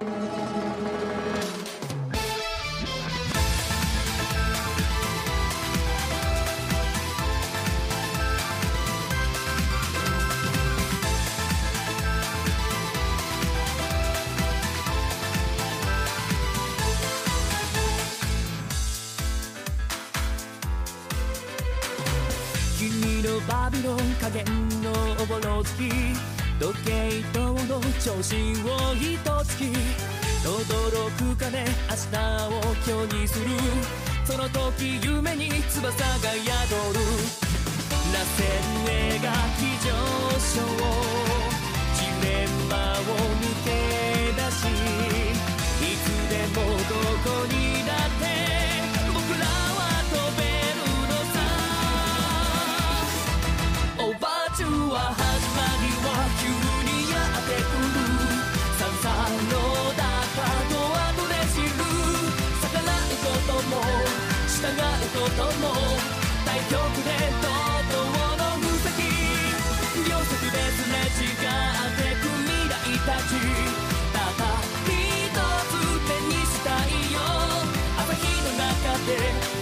君のバビロン加減のおぼろ月。時計塔の調子を一月轟くかね明日を今日にする。その時夢に翼が宿る。螺旋描き上昇ことも対極で怒涛の布石秒速ですれ違ってく未来たちただ一つ手にしたいよ。朝日の中で。